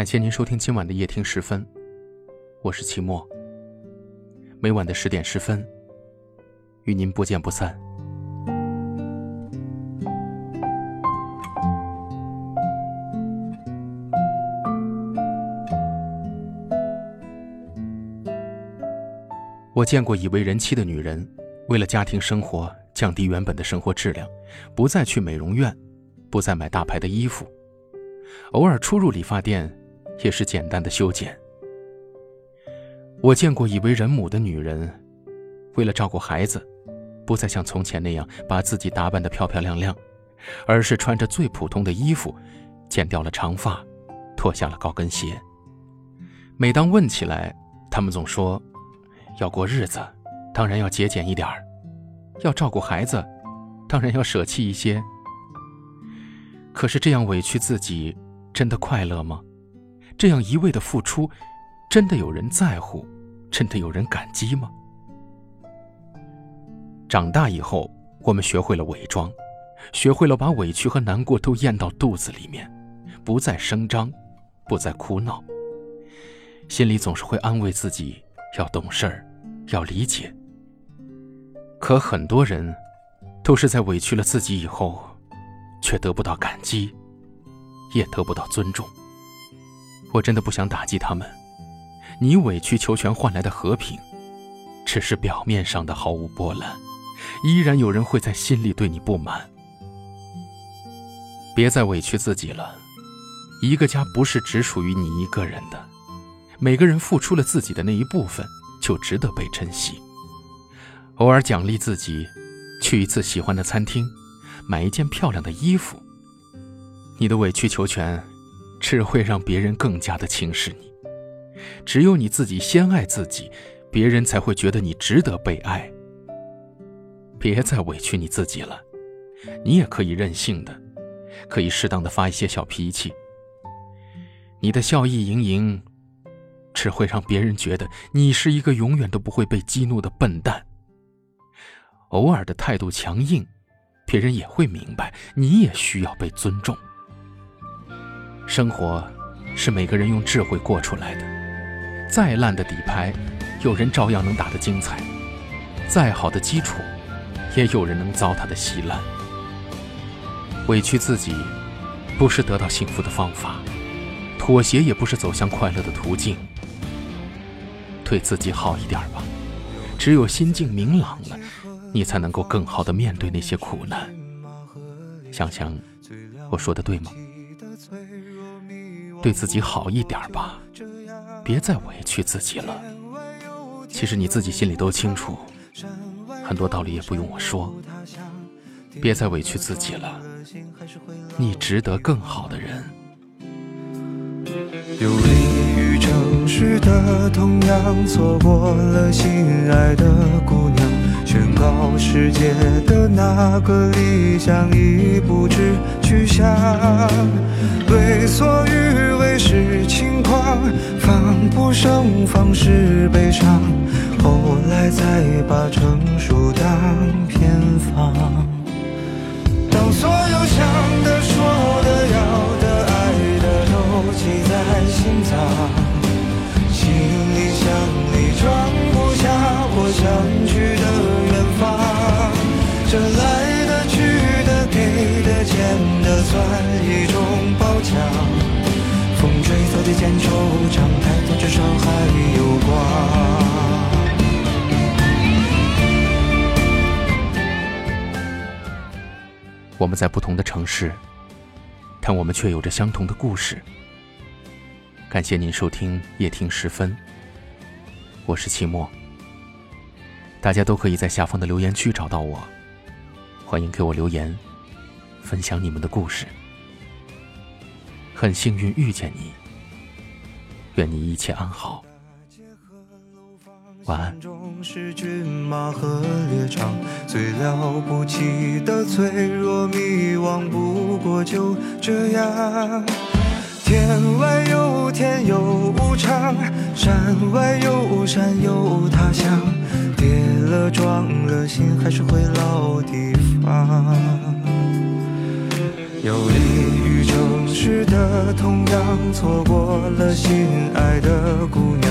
感谢您收听今晚的夜听十分，我是齐墨。每晚的十点十分，与您不见不散。我见过已为人妻的女人，为了家庭生活降低原本的生活质量，不再去美容院，不再买大牌的衣服，偶尔出入理发店，也是简单的修剪。我见过已为人母的女人，为了照顾孩子，不再像从前那样把自己打扮得漂漂亮亮，而是穿着最普通的衣服，剪掉了长发，脱下了高跟鞋。每当问起来，他们总说。要过日子，当然要节俭一点儿；要照顾孩子，当然要舍弃一些。可是这样委屈自己，真的快乐吗？这样一味的付出，真的有人在乎？真的有人感激吗？长大以后，我们学会了伪装，学会了把委屈和难过都咽到肚子里面，不再声张，不再哭闹，心里总是会安慰自己要懂事儿。要理解，可很多人都是在委屈了自己以后，却得不到感激，也得不到尊重。我真的不想打击他们，你委曲求全换来的和平，只是表面上的毫无波澜，依然有人会在心里对你不满。别再委屈自己了，一个家不是只属于你一个人的，每个人付出了自己的那一部分。就值得被珍惜。偶尔奖励自己，去一次喜欢的餐厅，买一件漂亮的衣服。你的委曲求全，只会让别人更加的轻视你。只有你自己先爱自己，别人才会觉得你值得被爱。别再委屈你自己了，你也可以任性的，可以适当的发一些小脾气。你的笑意盈盈。只会让别人觉得你是一个永远都不会被激怒的笨蛋。偶尔的态度强硬，别人也会明白你也需要被尊重。生活是每个人用智慧过出来的，再烂的底牌，有人照样能打得精彩；再好的基础，也有人能糟蹋的稀烂。委屈自己，不是得到幸福的方法；妥协也不是走向快乐的途径。对自己好一点吧，只有心境明朗了，你才能够更好的面对那些苦难。想想，我说的对吗？对自己好一点吧，别再委屈自己了。其实你自己心里都清楚，很多道理也不用我说。别再委屈自己了，你值得更好的人。是的，同样错过了心爱的姑娘，宣告世界的那个理想已不知去向。为所欲为是轻狂，防不胜防是悲伤，后来才把成熟我们在不同的城市，但我们却有着相同的故事。感谢您收听夜听时分，我是期末。大家都可以在下方的留言区找到我，欢迎给我留言，分享你们的故事。很幸运遇见你，愿你一切安好，晚安。是骏马和猎场最了不起的脆弱迷惘，不过就这样。天外有天有无常，山外有山有他乡。跌了撞了，心还是会老地方。有利于城市的同样错过了心爱的姑娘，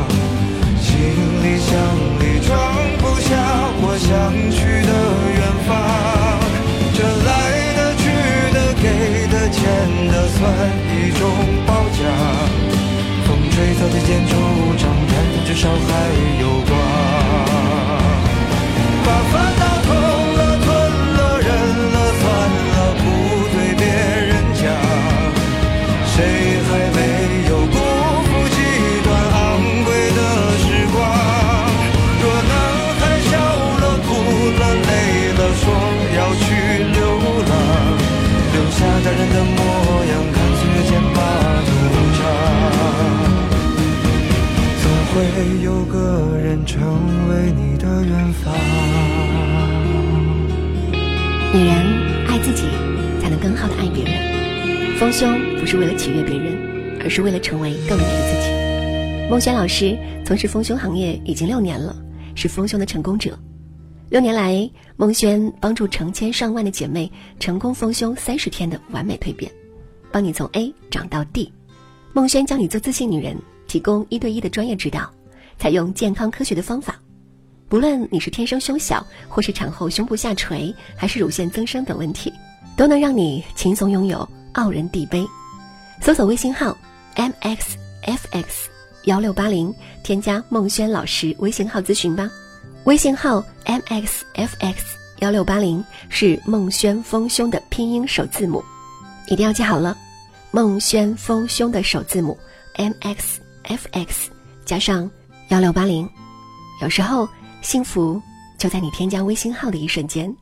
少还有成为你的远方。女人爱自己，才能更好的爱别人。丰胸不是为了取悦别人，而是为了成为更美的自己。孟轩老师从事丰胸行业已经六年了，是丰胸的成功者。六年来，孟轩帮助成千上万的姐妹成功丰胸三十天的完美蜕变，帮你从 A 长到 D。孟轩教你做自信女人，提供一对一的专业指导，采用健康科学的方法。不论你是天生胸小，或是产后胸部下垂，还是乳腺增生等问题，都能让你轻松拥有傲人地杯。搜索微信号 mxfx 幺六八零，添加孟轩老师微信号咨询吧。微信号 mxfx 幺六八零是孟轩丰胸的拼音首字母，一定要记好了。孟轩丰胸的首字母 mxfx 加上幺六八零，有时候。幸福就在你添加微信号的一瞬间。